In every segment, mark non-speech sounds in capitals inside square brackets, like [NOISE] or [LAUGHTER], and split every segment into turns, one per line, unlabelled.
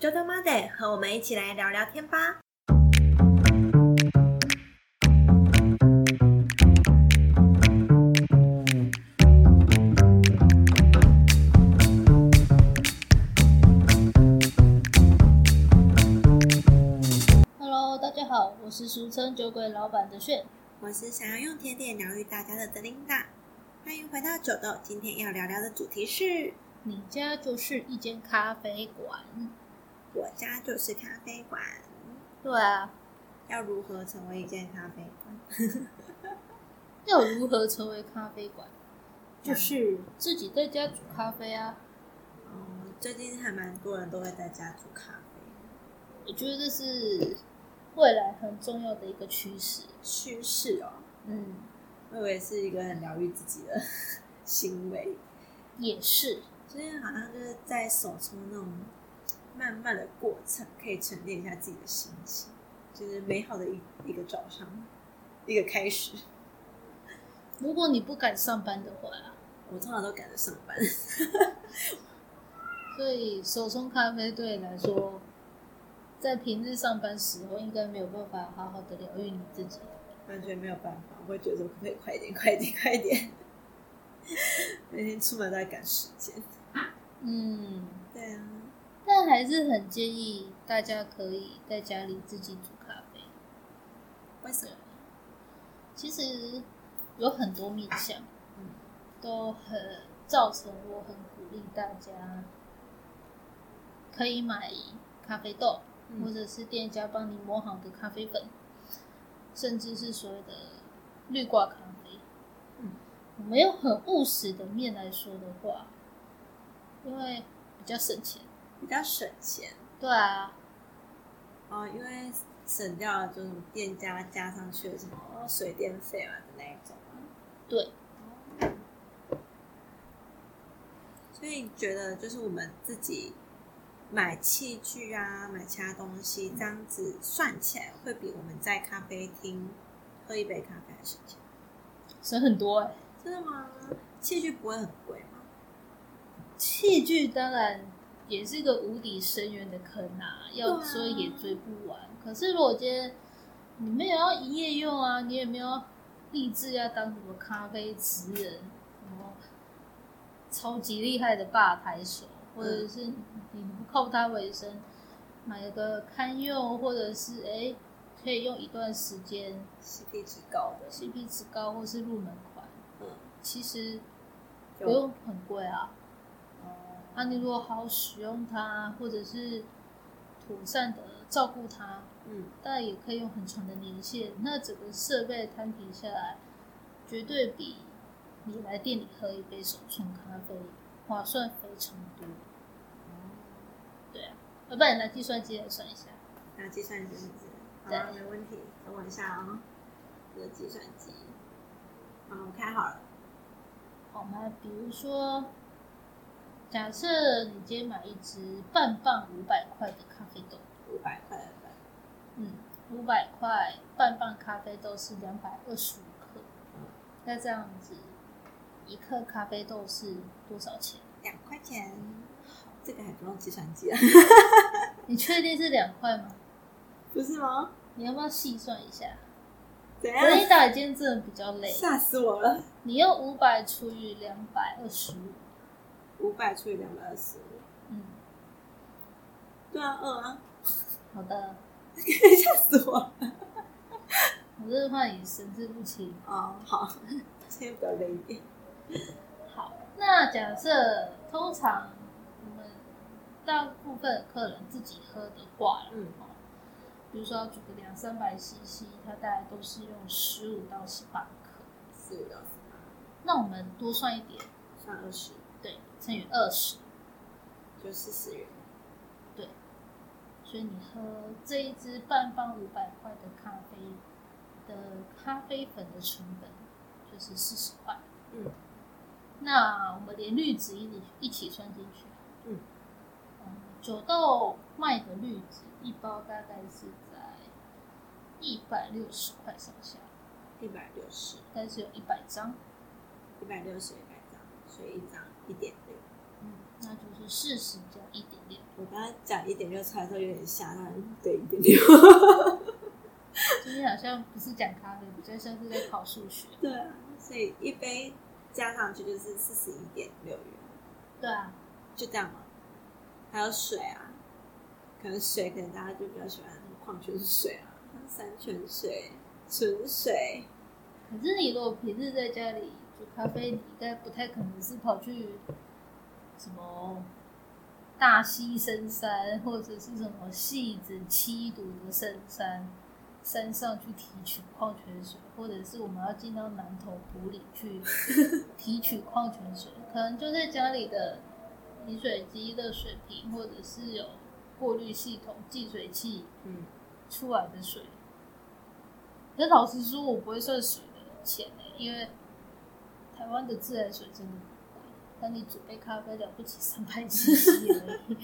周周 Monday，和我们一起来聊聊天吧。
Hello，大家好，我是俗称酒鬼老板的炫。
我是想要用甜点疗愈大家的德琳达，欢迎回到九豆。今天要聊聊的主题是：
你家就是一间咖啡馆。
我家就是咖啡馆。
对啊，
要如何成为一间咖啡馆？[LAUGHS]
要如何成为咖啡馆？就是自己在家煮咖啡啊。
哦，最近还蛮多人都会在家煮咖啡。
我觉得这是未来很重要的一个趋势。
趋势哦，
嗯，
我以为是一个很疗愈自己的 [LAUGHS] 行为。
也是，
最近好像就是在手冲那种慢慢的过程，可以沉淀一下自己的心情，就是美好的一一个早上，一个开始。
如果你不敢上班的话，
我通常都赶着上班，
所以手冲咖啡对你来说，在平日上班时候应该没有办法好好的疗愈你自己。
完全没有办法，我会觉得可不可以快点、快一点、快一点？[LAUGHS] 每天出门都在赶时间。
嗯，
对啊，
但还是很建议大家可以在家里自己煮咖啡。
为什么？
其实有很多面向，
嗯，
都很造成我很鼓励大家可以买咖啡豆，
嗯
或者是店家帮你磨好的咖啡粉，甚至是所谓的绿挂咖啡。
嗯，
我们用很务实的面来说的话，因为比较省钱。
比较省钱
对啊，
哦，因为省掉了就是店家加上去的什么水电费啊的那一种啊。
对，
所以你觉得就是我们自己买器具啊，买其他东西，这样子算起来，会比我们在咖啡厅喝一杯咖啡还省钱？
省很多哎、
真的吗？器具不会很贵吗？
器具当然也是一个无底深渊的坑啊，要追也追不完。可是如果今天你没有要营业用啊，你也没有立志要当什么咖啡职人，什么超级厉害的吧台手，或者是你不靠它为生，买个堪用，或者是哎、可以用一段时间
CP 值高的
，，CP 值高或是入门款，
嗯，
其实不用很贵啊。
哦
啊，你如果好好使用它，或者是妥善的照顾它，
嗯，
当然也可以用很长的年限。那整个设备摊平下来，绝对比你来店里喝一杯手冲咖啡划算非常多。对啊，要不然你拿计算机来算一下。
拿计算机是不是？好啊，没问题。等我一下啊、我的计算机，好，我开好了。
好吗？比如说，假设你今天买一支半磅五百块的咖啡豆，
五百块
嗯，五百块半磅咖啡豆是两百二十五克，
嗯，
那这样子一克咖啡豆是多少钱？
两块钱。这个还不用计算机啊？[LAUGHS] [LAUGHS]
你确定是两块吗？
不是吗？
你要不要细算一下？
怎
我一打今天真的比较累，
吓死我了！
你用五百除以两百二十五，
五百除以两百二十五，
嗯，
对啊，二啊，
好的，[LAUGHS]
吓死我。了！
我这话也神志不清。
哦，好，今天比较累一点。
好，那假设通常我们大部分客人自己喝的话，
嗯。
哦，比如说要煮个两三百 CC，它大概都是用十五到十八克。
十五到十八，
那我们多算一点，
算二十，
对，乘以二十，
就四十元。
对。所以你喝这一支半磅五百块的咖啡的咖啡粉的成本就是四十块。
嗯
那我们连滤纸一起一起算进去。
嗯
嗯，九豆卖的滤纸一包大概是在一百六十块上下，
一百六十，
但是有一百张。
一百六十一百张，所以一张一点六。
嗯，那就是四十加一点六。
我刚才讲一点六出来的时候有点吓，但对一点六。
今 [LAUGHS] 天好像不是讲咖啡，比较像是在考数学。
对啊，所以一杯加上去就是四十一点六元，
对啊，
就这样嘛。还有水啊，可能水可能大家就比较喜欢矿泉水啊，山泉水、纯水。
可是你如果平日在家里煮咖啡，你应该不太可能是跑去什么大溪深山，或者是什么戏子七堵的深山山上去提取矿泉水，或者是我们要进到南投湖里去提取矿泉水，可能就在家里的饮水机、热水瓶，或者是有过滤系统、净水器
嗯，
出来的水。可是老实说，我不会算水的钱呢、因为台湾的自来水真的不贵。但你煮杯咖啡了不起三百七十而已。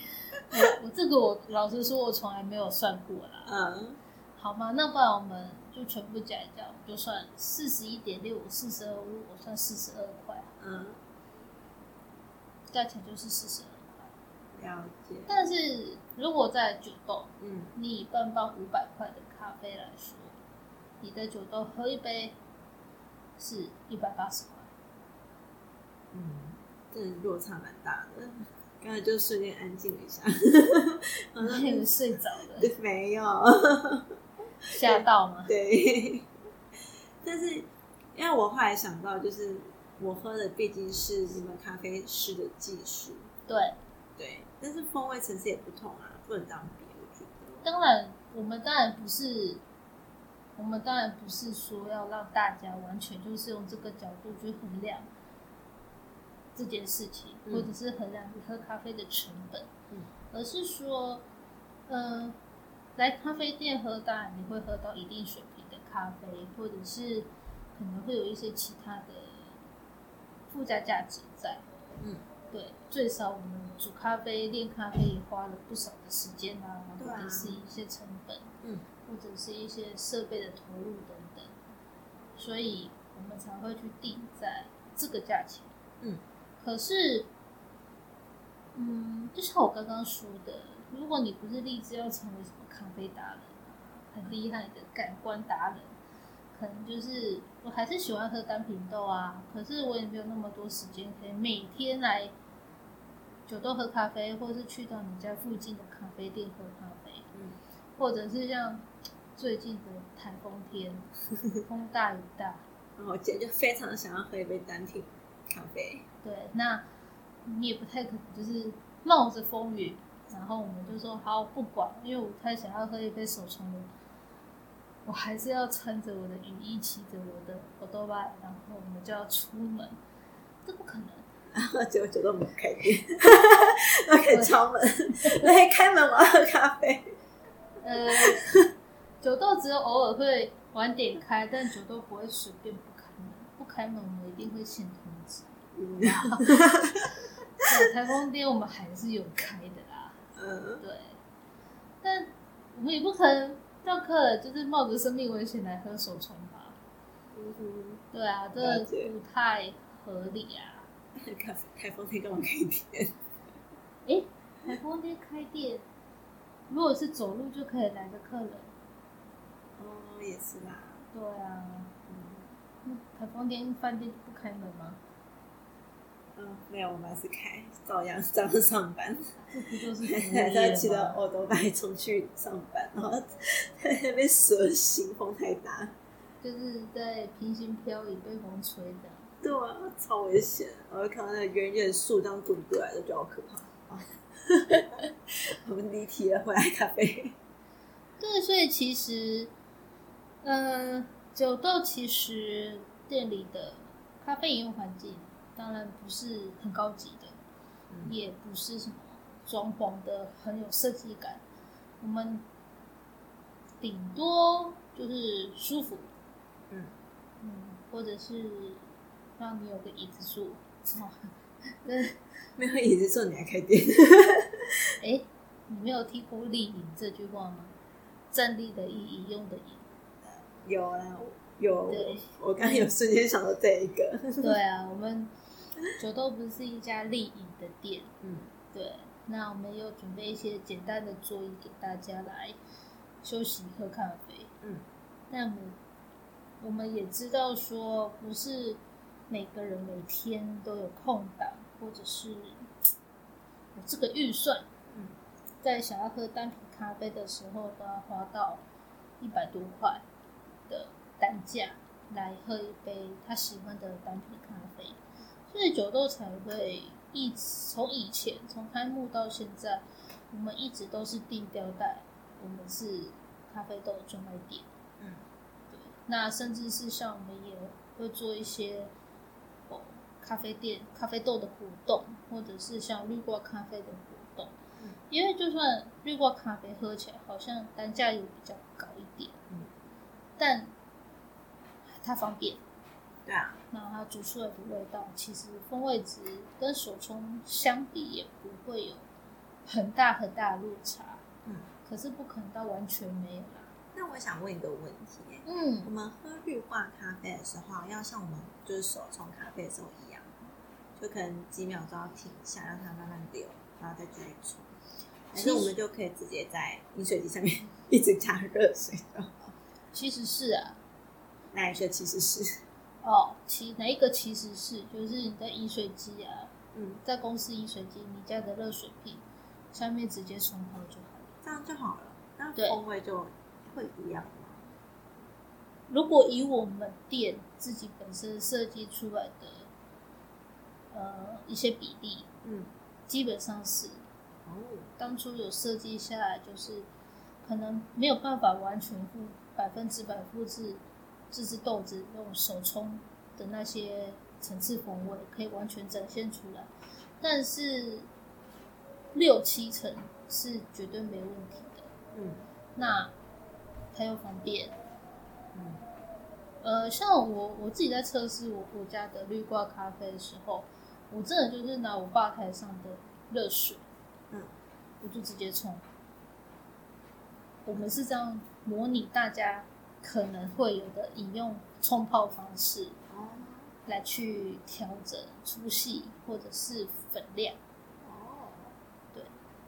我我这个我老实说，我从来没有算过啦。
嗯，
好吗？那不然我们就全部加一加，我们就算四十一点六五四十二，如果算四十二块，
嗯，
价钱就是四十二块。
了解。
但是如果在酒豆，
嗯，
你以半包五百块的咖啡来说，你的酒豆喝一杯是一百八十块。
嗯，真的落差蛮大的。刚才就瞬间安静了一下，好像
还以为睡着了，[LAUGHS]
没有，
吓到吗？
对。但是因为我后来想到，就是我喝的毕竟是你们咖啡师的技术，
对，
对，但是风味层次也不同啊，不能这样比，我觉得。
当然，我们当然不是，我们当然不是说要让大家完全就是用这个角度去衡量这件事情，
嗯
或者是衡量你喝咖啡的成本，
嗯
而是说，呃，来咖啡店喝，当然你会喝到一定水平的咖啡，或者是可能会有一些其他的附加价值在。
嗯，
对，最少我们煮咖啡、炼咖啡也花了不少的时间啊，
啊
或者是一些成本，
嗯，
或者是一些设备的投入等等，所以我们才会去定在这个价钱。
嗯，
可是，嗯，就像我刚刚说的，如果你不是立志要成为什么咖啡达人啊，很厉害的感官达人，可能就是我还是喜欢喝单品豆啊，可是我也没有那么多时间可以每天来酒豆喝咖啡，或是去到你家附近的咖啡店喝咖啡，
嗯，
或者是像最近的台风天，[LAUGHS] 风大雨大，
然后我今天就非常想要喝一杯单品咖啡，
对，那你也不太可能就是冒着风雨，然后我们就说好不管，因为我太想要喝一杯手冲的，我还是要穿着我的雨衣，骑着我的欧多巴，然后我们就要出门，这不可能。[LAUGHS]
然后结果酒都没有开店，[LAUGHS] 要开始敲门，来开门，我要喝咖啡。[LAUGHS]
呃，酒豆只有偶尔会晚点开，但酒豆不会随便不开门，不开门我们一定会先通知。
嗯
对，[LAUGHS] 台风天我们还是有开的啦。
嗯，
对，但我们也不可能叫客人就是冒着生命危险来喝手冲吧？
嗯哼，
对啊，这不太合理啊。[LAUGHS]
台风天干嘛开店？
诶，台风天开店，如果是走路就可以来的客人，
哦，也是啦。
对啊，
嗯
那台风天饭店不开门吗？
嗯，没有，我们还是开，照样照样上班，
这不就是 [LAUGHS] 服务
还是要骑？着欧多拜冲去上班，然后在 [LAUGHS] 那边蛇行，风太大。
就是在平行漂移被风吹的。
对啊，超危险！我就看到那个远远树这样滚过来的，就好可怕。啊 [LAUGHS] 我们离题了，回来咖啡。
对，所以其实，呃，酒豆其实店里的咖啡饮用环境当然不是很高级的，
嗯
也不是什么装潢的很有设计感，我们顶多就是舒服，
嗯
嗯，或者是让你有个椅子坐。哦，[LAUGHS]
没有椅子坐，你还开店？[LAUGHS]
哎，你没有听过“立影”这句话吗？站立的意义，用的饮。
有啊，有
对。
我刚刚有瞬间想到这一个。[LAUGHS]
对啊，我们酒豆不是一家立饮的店，
嗯
对，那我们也有准备一些简单的座椅给大家来休息喝咖啡。
嗯，
但我我们也知道说，不是每个人每天都有空档，或者是有这个预算，
嗯，
在想要喝单品咖啡的时候，都要花到一百多块的单价来喝一杯他喜欢的单品咖啡，所以九豆才会一直从以前从开幕到现在，我们一直都是定吊带我们是咖啡豆的专卖店。
嗯，
对，那甚至是像我们也会做一些哦咖啡店咖啡豆的活动，或者是像绿挂咖啡的活动。
嗯，
因为就算绿挂咖啡喝起来好像单价也比较高一点，
嗯，
但它方便，
对啊，
那它煮出来的味道其实风味值跟手冲相比也不会有很大很大的落差。
嗯，
可是不可能到完全没有啦。
那我想问一个问题，我
嗯，
们喝绿化咖啡的时候，要像我们就是手冲咖啡的时候一样，就可能几秒钟要停一下，让它慢慢流，然后再继续冲。还是我们就可以直接在饮水机上面 [LAUGHS] 一直加热水的？
其实是啊，
哪一个其实是，
哦，其哪一个其实是就是你的饮水机啊，
嗯，
在公司饮水机你家的热水瓶下面直接冲泡就好了。
这样就好了，那
对
风味就会不一样吗？
如果以我们店自己本身设计出来的呃一些比例，
嗯，
基本上是
哦，
当初有设计下来，就是可能没有办法完全复百分之百复制这只豆子用手冲的那些层次风味，可以完全展现出来，但是六七成是绝对没问题的。
嗯
那还有方便，
嗯
呃，像我我自己在测试我我家的绿挂咖啡的时候，我真的就是拿我吧台上的热水，
嗯，
我就直接冲。我们是这样模拟大家可能会有的饮用冲泡方式，
哦
来去调整粗细或者是粉量。
哦，
对，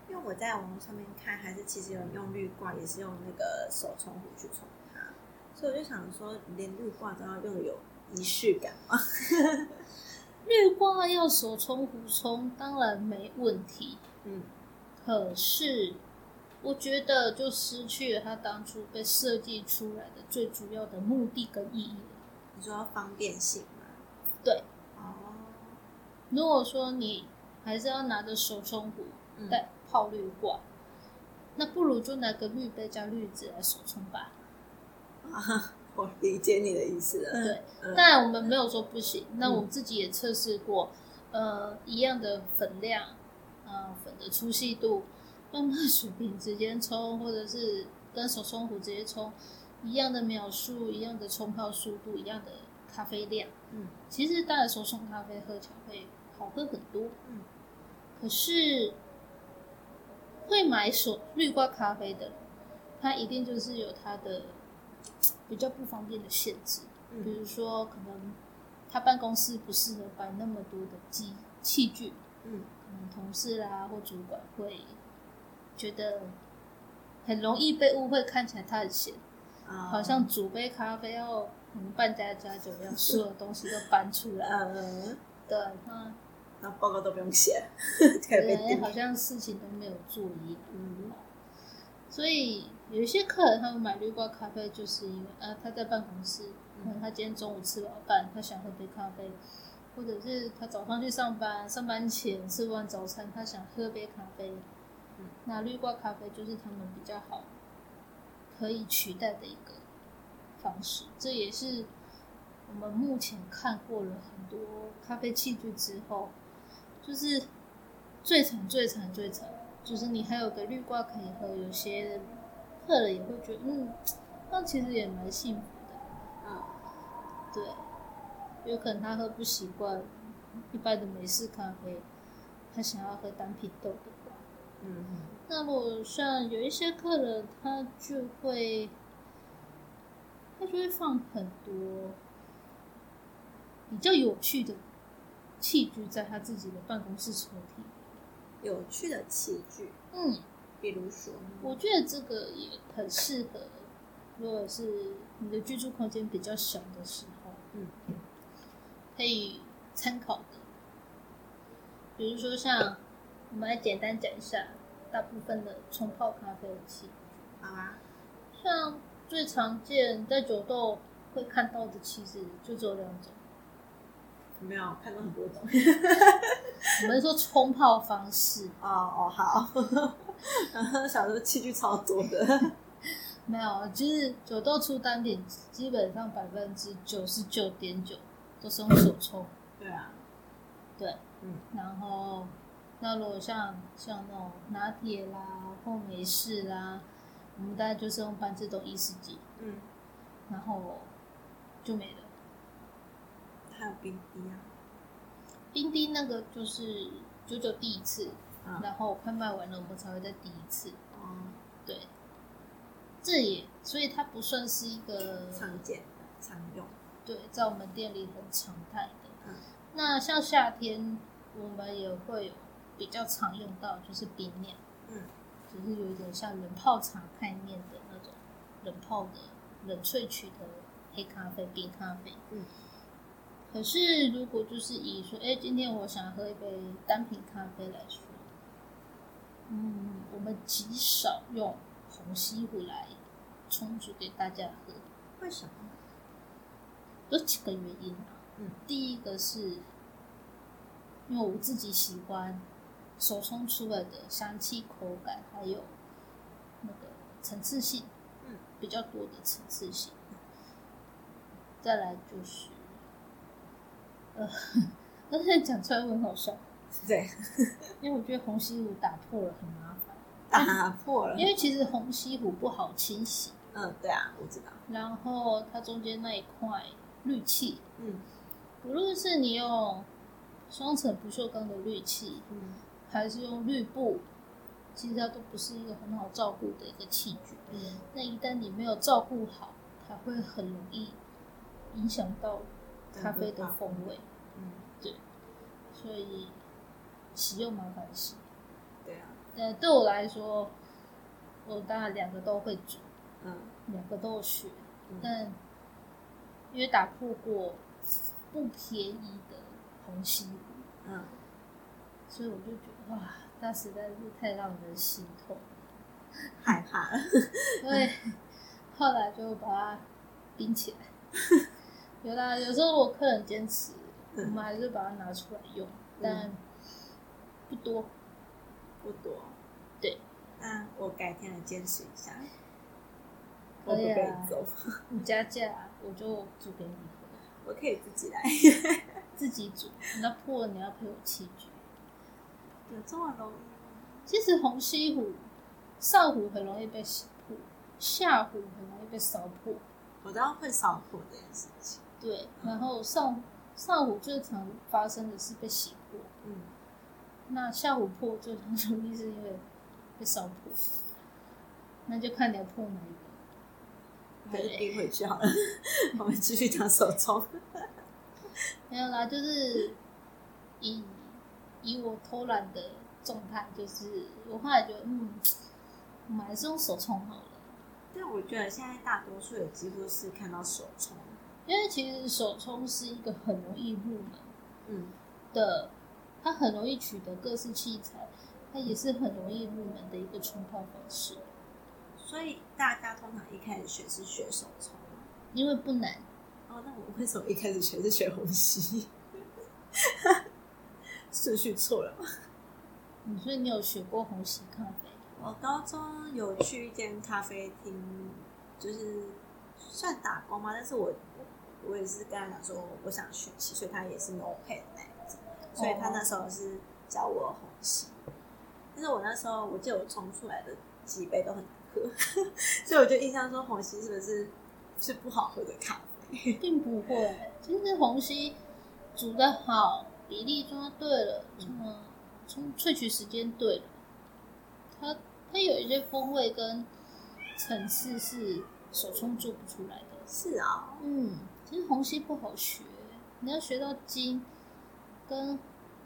因为我在网络上面看，还是其实有人用滤挂，也是用那个手冲壶去冲它，所以我就想说，连滤挂都要用有仪式感吗？[LAUGHS] [LAUGHS]
绿挂要手冲壶冲，当然没问题。
嗯
可是，我觉得就失去了它当初被设计出来的最主要的目的跟意义了。
你说方便性吗？
对，
哦，
如果说你还是要拿着手冲壶
嗯
泡绿挂，那不如就拿个滤杯加滤纸来手冲吧。
啊，我理解你的意思了。
对，
嗯
当然我们没有说不行，那我自己也测试过，呃，一样的粉量，呃，粉的粗细度，用热水瓶直接冲，或者是跟手冲壶直接冲，一样的秒数，一样的冲泡速度，一样的咖啡量，
嗯
其实当然手冲咖啡喝起来会好喝很多，
嗯，
可是会买手绿挂咖啡的人，他一定就是有他的比较不方便的限制。嗯比
嗯
如说，可能他办公室不适合摆那么多的机器具，
嗯
可能同事啦或主管会觉得很容易被误会，看起来他很闲，
啊
好像煮杯咖啡要嗯办家家酒一样，[LAUGHS] 所有东西都搬出来。
嗯，
对，那
那报告都不用写，[LAUGHS]
对，好像事情都没有做一样。
嗯
所以有一些客人他们买绿挂咖啡，就是因为啊他在办公室，可能他今天中午吃饱饭，他想喝杯咖啡，或者是他早上去上班，上班前吃完早餐，他想喝杯咖啡。
嗯
那绿挂咖啡就是他们比较好可以取代的一个方式，这也是我们目前看过了很多咖啡器具之后，就是最惨、最惨、最惨，就是你还有个绿挂可以喝，有些客人也会觉得，嗯，那其实也蛮幸福的。
嗯
对，有可能他喝不习惯一般的美式咖啡，他想要喝单品豆的话，
嗯
那如果像有一些客人，他就会，他就会放很多比较有趣的器具在他自己的办公室抽屉。
有趣的器具，
嗯，
比如说，
我觉得这个也很适合，如果是你的居住空间比较小的时候，
嗯，
可以参考的。比如说像，我们来简单讲一下大部分的冲泡咖啡的器。具，
好啊，
像最常见在酒豆会看到的，其实就只有两种。
没有看到很多种。[LAUGHS]
我们说冲泡方式，
哦哦好，然 [LAUGHS] 后小时候器具超多的，[LAUGHS]
没有，就是酒豆出单品，基本上百分之九十九点九都是用手冲。
对啊，
对，
嗯，
然后那如果像像那种拿铁啦或美式啦，我们大概就是用半自动意式机，
嗯，
然后就没了。
还有冰滴啊，
冰滴那个就是九九第一次，
啊
然后快卖完了，我们才会再第一次。
哦，
对，这也所以它不算是一个
常见的常用，
对，在我们店里很常态的。
嗯
那像夏天，我们也会有比较常用到，就是冰面，
嗯，
就是有一点像冷泡茶概念的那种冷泡的冷萃取的黑咖啡、冰咖啡。
嗯。
可是如果就是以说，哎，今天我想喝一杯单品咖啡来说，嗯，我们极少用红西湖来冲煮给大家喝。
为什么？
有几个原因啊。
嗯，
第一个是因为我自己喜欢手冲出来的香气、口感，还有那个层次性，
嗯，
比较多的层次性。再来就是，呃，[LAUGHS] 但是讲出来会很好笑，
对，
因为我觉得红西湖打破了很麻烦，
打破了，
因为其实红西湖不好清洗，
嗯，对啊，我知道，
然后它中间那一块氯气，
嗯。
无论是你用双层不锈钢的氯气，
嗯
还是用绿布，其实它都不是一个很好照顾的一个器具。
嗯
那一旦你没有照顾好，它会很容易影响到咖啡的风味。
嗯，对
所以洗又麻烦洗。
对啊，
呃，对我来说，我当然两个都会煮，
嗯
两个都有学，
嗯
但因为打破过不便宜的红西湖，
嗯，
所以我就觉得哇，那实在是太让人心痛了。
害怕了，[LAUGHS]
所以后来就把它冰起来。[LAUGHS] 有啦，有时候我客人坚持，我
嗯
们还是把它拿出来用，但不多。
不多，
对，
那我改天来坚持一下，我不
可以啊，[LAUGHS] 你加价我就煮给你喝，
我可以自己来，
自己煮。那破了你要赔我器具。
有这么容易吗？
其实红西湖、上湖很容易被洗破，下湖很容易被烧破。
我知道会烧破这件事情，
对，然后上上湖最常发生的是被洗破，
嗯，
那下湖破最常容易是因为被烧破，那就看你要破哪一个。
还是冰回去好了，[LAUGHS] 我们继续讲手冲，
没有啦，就是以以我偷懒的状态，就是我后来觉得，嗯，我们还是用手冲好了，
但我觉得现在大多数有几乎是看到手冲，
因为其实手冲是一个很容易入门
嗯。
的，它很容易取得各式器材，它也是很容易入门的一个冲泡方式，
所以大家通常一开始学是学手冲
因为不难。
哦，那我为什么一开始学是学虹吸？[LAUGHS] 顺序错了吗？
以你有学过虹吸咖啡？
我高中有去一间咖啡厅，就是算打工嘛，但是我我也是跟他讲说我想学习，所以他也是 no pay 的那一种，所以他那时候是教我虹吸。但是我那时候我记得我冲出来的几杯都很难喝，[LAUGHS] 所以我就印象说虹吸是不是是不好喝的咖啡？
并不会，其实虹吸煮的好，比例抓对了，什么从萃取时间对了，它它有一些风味跟层次是手冲做不出来的。
是啊、
嗯，其实虹吸不好学，你要学到精，跟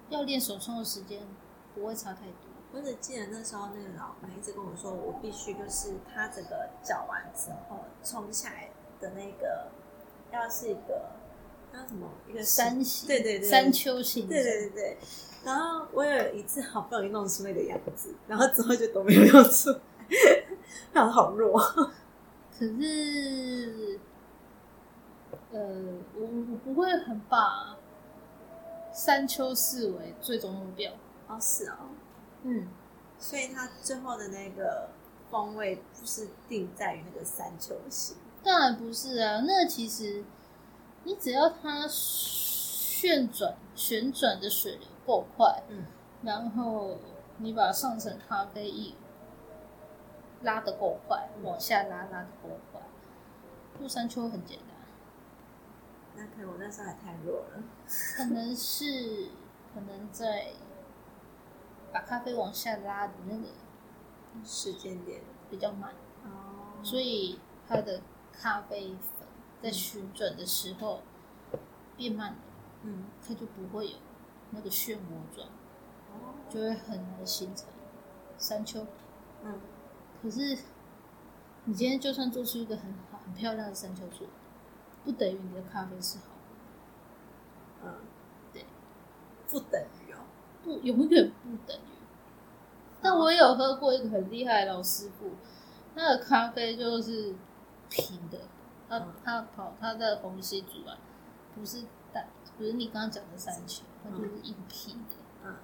要练手冲的时间不会差太多。
我只记得那时候那个老板一直跟我说，我必须就是他整个搅完之后冲起来的那个，要是一个叫什么一个
山形，
对对对，
山丘形，
对对对对。然后我有一次好不容易弄出那个样子，然后之后就都没有用出来，[LAUGHS] 然后好弱。
可是，呃，我我不会很把山丘视为最终目标。
哦，是哦，
嗯，
所以它最后的那个风味不是定在于那个山丘形。
当然不是啊，那其实你只要它旋转旋转的水流够快，
嗯，
然后你把上层咖啡液拉得够快，往下拉拉得够快，做山丘很简单。
那可能我那时候还太弱了，
可能是可能在把咖啡往下拉的那个
时间点
比较慢，
哦。
所以它的咖啡粉在旋转的时候变慢了，
嗯，
它就不会有那个漩涡状，
哦，
就会很难形成山丘。
嗯，
可是你今天就算做出一个很好、很漂亮的山丘出来，不等于你的咖啡是好的，
嗯，
对，
不等于哦，
不永远不等于。但我也有喝过一个很厉害的老师傅，他的咖啡就是平的，他
嗯。
他跑他的虹吸煮完，不是淡，不是你刚刚讲的山丘，它就是硬平的，
嗯。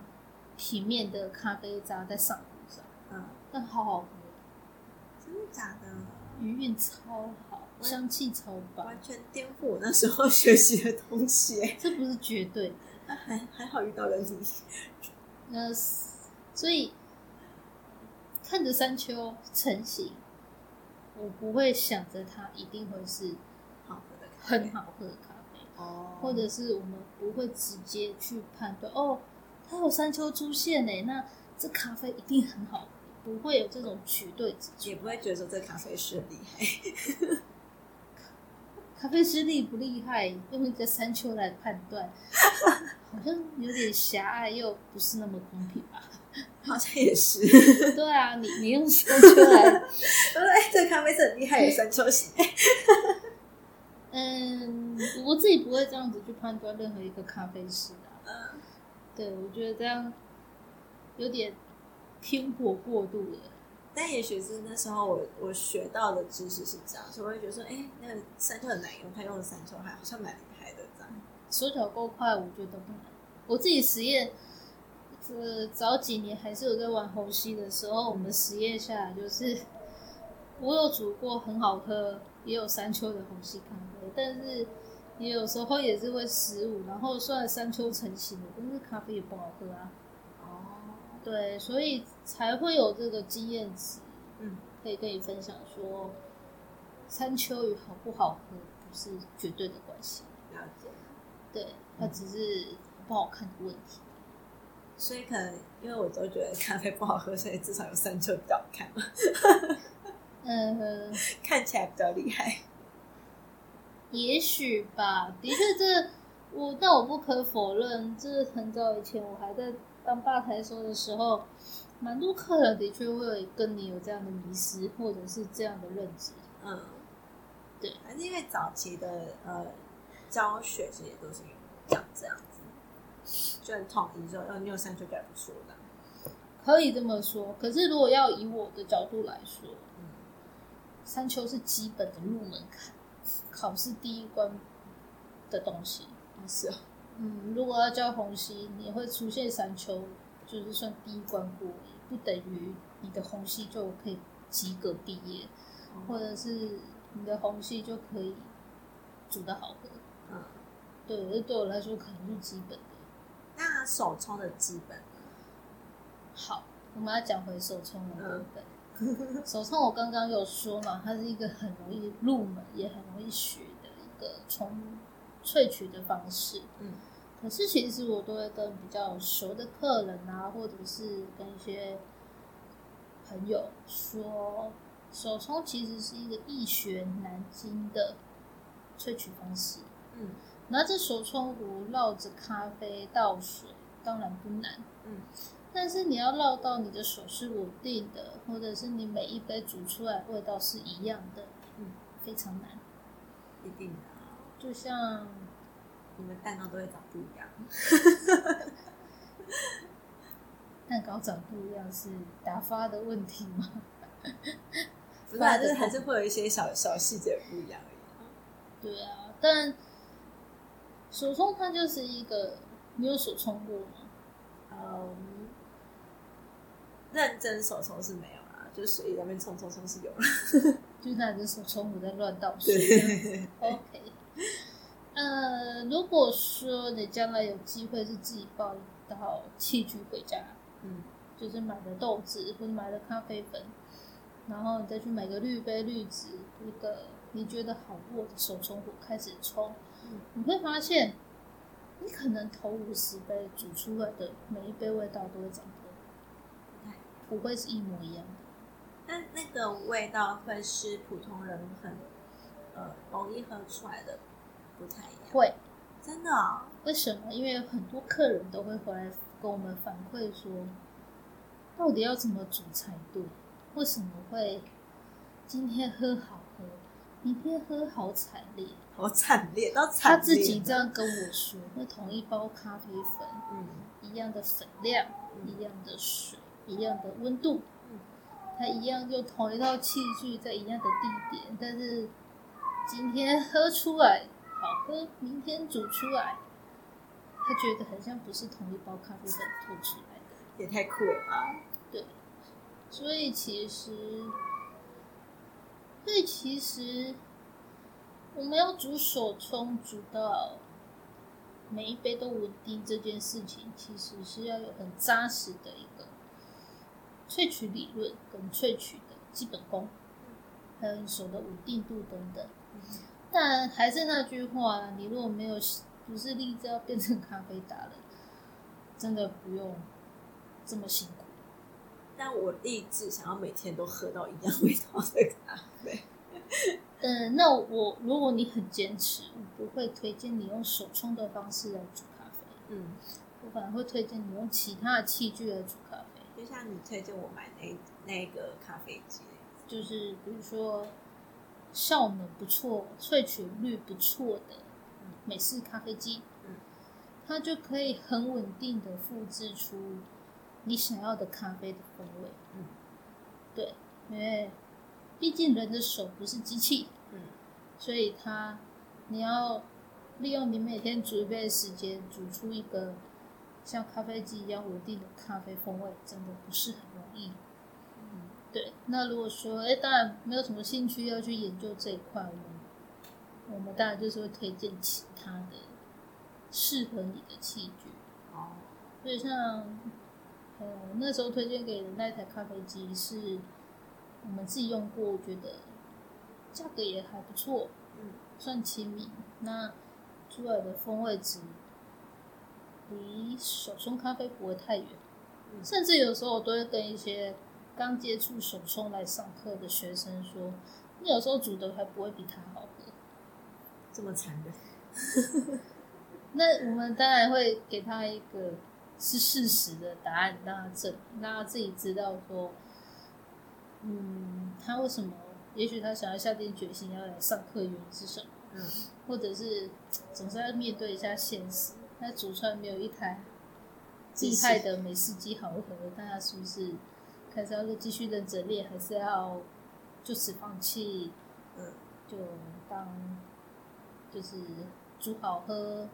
平面的咖啡渣在上壶上，
嗯，
但好好喝，
真的假的？
余韵超好，香气超棒，
完全颠覆我那时候学习的东西，[LAUGHS]
这不是绝对 [LAUGHS]
还还好遇到了你，
那所以看着山丘成型，我不会想着它一定会是
好喝的
很好喝的咖啡，
哦，
或者是我们不会直接去判断哦，它有山丘出现呢，那这咖啡一定很好，不会有这种绝对之
也。不会觉得说这咖啡是很厉害，[LAUGHS]
咖啡师厉不厉害，用一个山丘来判断，[LAUGHS] 好像有点狭隘，又不是那么公平吧？
好像也是。[LAUGHS]
对啊，你你用山丘来
我说 [LAUGHS] 哎，这个咖啡是很厉害，有山丘型。[LAUGHS]
嗯，我自己不会这样子去判断任何一个咖啡师的啊、
嗯
对，我觉得这样有点偏颇过度了。
但也许是那时候我我学到的知识是这样，所以我会觉得说，哎、那个三丘很难用，他用的三丘还好像蛮厉害的这样。
手脚够快，我觉得不难。我自己实验，这早几年还是有在玩虹吸的时候，我们实验下来就是，我有煮过很好喝，也有山丘的虹吸咖啡，但是也有时候也是会失误。然后虽然山丘成型了，但是咖啡也不好喝啊。
哦，
对，所以才会有这个经验值，
嗯，
可以跟你分享说，山丘与好不好喝不是绝对的关系，
了解。
对，它只是不好看的问题。
所以可能因为我都觉得咖啡不好喝，所以至少有山丘比较好看嘛，
呃，
看起来比较厉害。
也许吧，的确这我，但我不可否认，这很早以前我还在当吧台手的时候，蛮多客人的确会跟你有这样的迷失，或者是这样的认知。
嗯，
对，
还是因为早期的呃教学其实也都是讲这样子，[LAUGHS] 就很统一说，呃，你有三丘就还不错的。
可以这么说，可是如果要以我的角度来说，
嗯
山丘是基本的入门槛，考试第一关的东西。
哦，是啊，
嗯，如果要教虹吸，你会出现山丘，就是算第一关过，不等于你的虹吸就可以及格毕业，或者是你的虹吸就可以煮的好喝。
嗯，
对，这对我来说可能是基本的。
那手冲的基本，
好，我们要讲回手冲的部分。手冲我刚刚有说嘛，它是一个很容易入门也很容易学的一个冲萃取的方式。
嗯
可是其实我都会跟比较熟的客人啊，或者是跟一些朋友说，手冲其实是一个易学难精的萃取方式。
嗯
拿着手冲壶绕着咖啡倒水，当然不难。
嗯，
但是你要绕到你的手是稳定的，或者是你每一杯煮出来味道是一样的，
嗯，
非常难。
一定的啊，
就像
你们蛋糕都会长不一样。[LAUGHS]
蛋糕长不一样是打发的问题吗？
不是、啊，就是还是会有一些小小细节不一样而已啊。
对啊，但手冲它就是一个，你有手冲过吗？
嗯，认真手冲是没有啦，就是随意在那边冲冲冲是有了。[LAUGHS]
就拿着手冲壶在乱倒水。OK，呃，如果说你将来有机会是自己抱一道器具回家，
嗯
就是买的豆子或者买的咖啡粉，然后你再去买个滤杯、滤纸，一个你觉得好握的手冲壶开始冲，
嗯
你会发现，你可能投五十杯煮出来的每一杯味道都会长得不会是一模一样的。
那那个味道会是普通人很呃容易喝出来的，不太一样。
会，
真的哦、
为什么？因为很多客人都会回来跟我们反馈说，到底要怎么煮才对？为什么会今天喝好喝，明天喝好惨烈？
好惨烈，到
他
惨烈。
自己这样跟我说，那同一包咖啡粉，
嗯
一样的粉量，
嗯
一样的水，一样的温度，
嗯
他一样用同一套器具，在一样的地点，但是今天喝出来好喝，明天煮出来，他觉得很像不是同一包咖啡粉做出来的。
也太酷了吧！
对，所以其实，所以其实我们要煮手冲煮到每一杯都稳定这件事情，其实是要有很扎实的一个萃取理论跟萃取的基本功，还有你手的稳定度等等。但还是那句话，你如果没有不是立志要变成咖啡达人，真的不用这么辛苦。
但我立志想要每天都喝到一样味道的咖啡。
嗯，那我如果你很坚持，我不会推荐你用手冲的方式来煮咖啡，
嗯，
我反而会推荐你用其他的器具来煮咖啡，
就像你推荐我买那那个咖啡机，
就是比如说效能不错、萃取率不错的美式咖啡机，
嗯，
它就可以很稳定的复制出你想要的咖啡的风味。
嗯，
对，因为毕竟人的手不是机器，
嗯
所以它你要利用你每天煮一杯的时间，煮出一个像咖啡机一样稳定的咖啡风味，真的不是很容易。
嗯
对，那如果说，哎，当然没有什么兴趣要去研究这一块，我们我们当然就是会推荐其他的适合你的器具。
哦，
所以像，呃，那时候推荐给的那台咖啡机是我们自己用过，觉得价格也还不错，
嗯
算亲民。那出来的风味值离手冲咖啡不会太远，
嗯
甚至有时候我都会跟一些刚接触手冲来上课的学生说，你有时候煮的还不会比他好喝。
这么残忍。[LAUGHS]
那我们当然会给他一个是事实的答案，让他证，让他自己知道说，嗯，他为什么？也许他想要下定决心要来上课，原因是什么？
嗯
或者是总是要面对一下现实。那煮出来没有一台厉害的美式机好喝，大家是不是开始要继续认真练，还是要就此放弃？
嗯
就当就是煮好喝，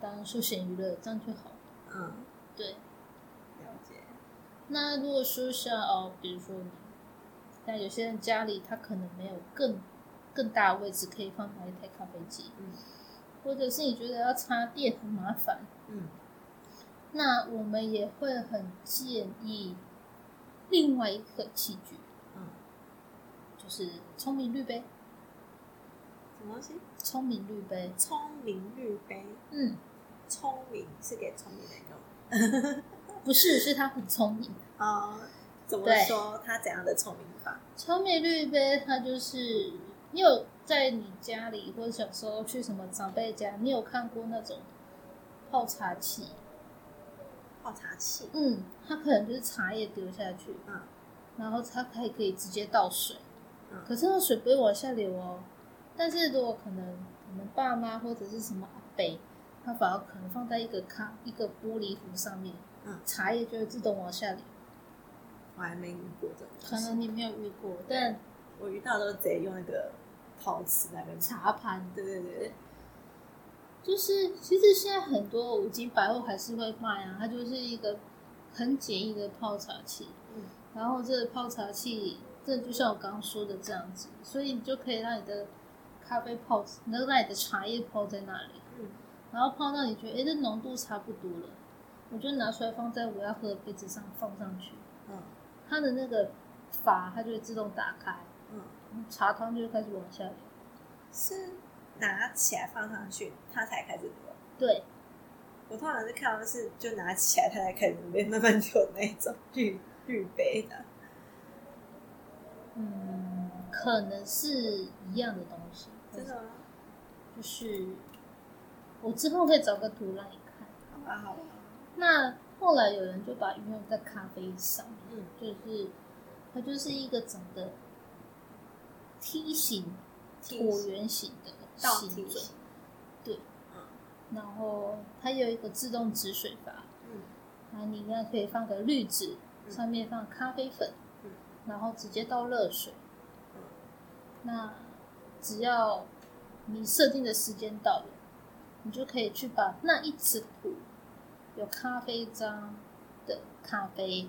当休闲娱乐，这样就好。
嗯，
对，
了解。
那如果说像哦，比如说你，但有些人家里他可能没有更更大的位置可以放哪一台咖啡机，
嗯
或者是你觉得要插电很麻烦，
嗯
那我们也会很建议另外一个器具，
嗯，
就是聪明绿杯。
什么东西？
聪明绿杯，
聪明绿杯。
嗯，
聪明是给聪明人用的。[LAUGHS]
不是，是他很聪明。
啊、怎么说？他怎样的聪明法？
聪明率呗，他就是你有在你家里或者小时候去什么长辈家，你有看过那种泡茶器？
泡茶器，
嗯，它可能就是茶叶丢下去，
嗯，
然后它还可以直接倒水，
嗯
可是那水不会往下流哦。但是如果可能，我们爸妈或者是什么阿伯，他反而可能放在一个咖一个玻璃壶上面，
嗯
茶叶就会自动往下流。
我还没遇过这种。
可能你没有遇过，但
我遇到都直接用那个陶瓷那个茶。
盘
对对对对，
就是，其实现在很多五金百货还是会卖啊，它就是一个很简易的泡茶器，
嗯
然后这个泡茶器，这就像我刚刚说的这样子，所以你就可以让你的咖啡泡，能让你的茶叶泡在那里，
嗯
然后泡到你觉得哎，诶这浓度差不多了，我就拿出来放在我要喝的杯子上放上去，
嗯
它的那个阀它就会自动打开，
嗯，
茶汤就开始往下流。
是拿起来放上去，它才开始流。
对，
我通常是看到是就拿起来，它才开始流，慢慢流的那一种绿绿杯的。
嗯，可能是一样的东西，
真的吗？
就是我之后可以找个图让你看。
好吧好吧。
那后来有人就把它运用在咖啡上面，
嗯。
就是它就是一个整个梯形、椭圆形的
倒
形状对，
嗯。
然后它有一个自动止水阀，
嗯。
然后你应该可以放个滤纸，
嗯。
上面放咖啡粉，
嗯。
然后直接倒热水。
嗯。
那只要你设定的时间到了，你就可以去把那一匙壶有咖啡渣的咖啡，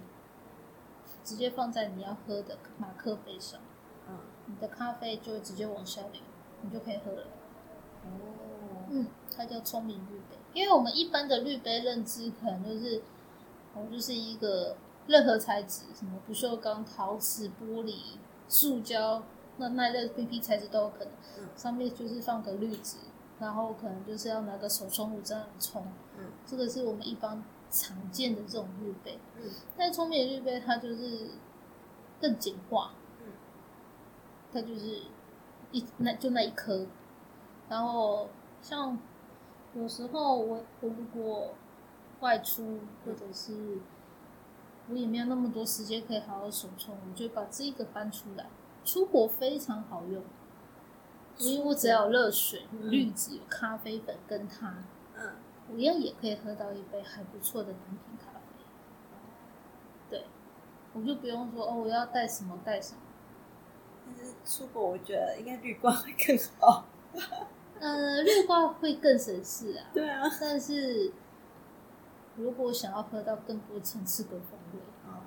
直接放在你要喝的马克杯上，
嗯。
你的咖啡就会直接往下流，你就可以喝了。
哦。
嗯，它叫聪明滤杯，因为我们一般的滤杯认知可能就是，哦，就是一个任何材质，什么不锈钢、陶瓷、玻璃、塑胶，那那类 PP 材质都有可能。
嗯。
上面就是放个滤纸，然后可能就是要拿个手冲壶这样冲。
嗯。
这个是我们一般常见的这种滤杯。
嗯。
但聪明的滤杯它就是更简化，
嗯。
它就是一那就那一颗，然后像有时候我我如果外出或者是我也没有那么多时间可以好好手冲，我就把这个搬出来，出国非常好用，因为我只要有热水、有滤纸、有咖啡粉跟它，
嗯，
我一样也可以喝到一杯还不错的单品咖啡。对，我就不用说哦，我要带什么带什么。
但是出国我觉得应该绿光会更好。
呃，绿挂会更省事啊，
对啊。
但是如果想要喝到更多层次的风味，
哦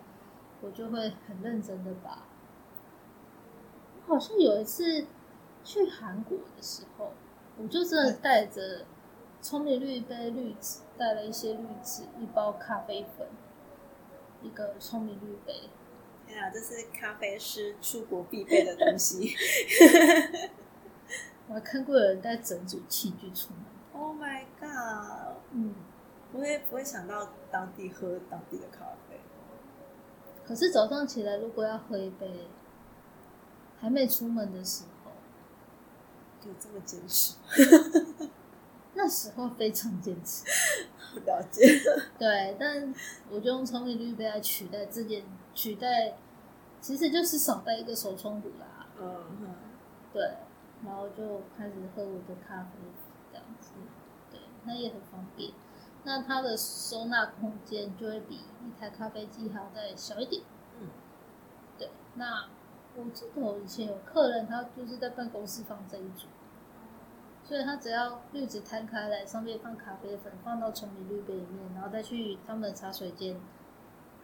我就会很认真的把。我好像有一次去韩国的时候，我就真的带着聪明绿杯绿纸，带了一些绿纸，一包咖啡粉，一个聪明绿杯。
天啊，这是咖啡师出国必备的东西。[LAUGHS]
我还看过有人带整组器具出门。
Oh my god！
嗯，
不会不会想到当地喝当地的咖啡。
可是早上起来如果要喝一杯，还没出门的时候，
有这么坚持？[LAUGHS]
那时候非常坚持。[LAUGHS]
了解。[LAUGHS]
对，但我就用聪明绿杯来取代这件，取代其实就是少带一个手冲壶啦。
嗯哼，
对，然后就开始喝我的咖啡这样子。对，那也很方便。那它的收纳空间就会比一台咖啡机还要再小一点。
嗯，
对。那我记得我以前有客人，他就是在办公室放这一组，所以他只要滤纸摊开来，上面放咖啡粉，放到纯米滤杯里面，然后再去他们的茶水间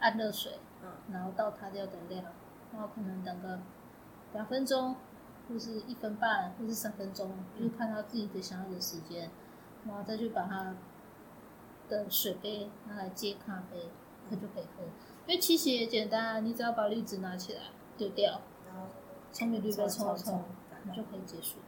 按热水，
嗯
然后倒他要的量，然后可能等个两分钟，或是一分半，或是三分钟，就是看他自己的想要的时间，然后再去把它的水杯拿来接咖啡，他就可以喝。因为其实也简单啊，你只要把滤纸拿起来丢掉，
然后
聪明滤杯冲一冲，
冲
你就可以结束了。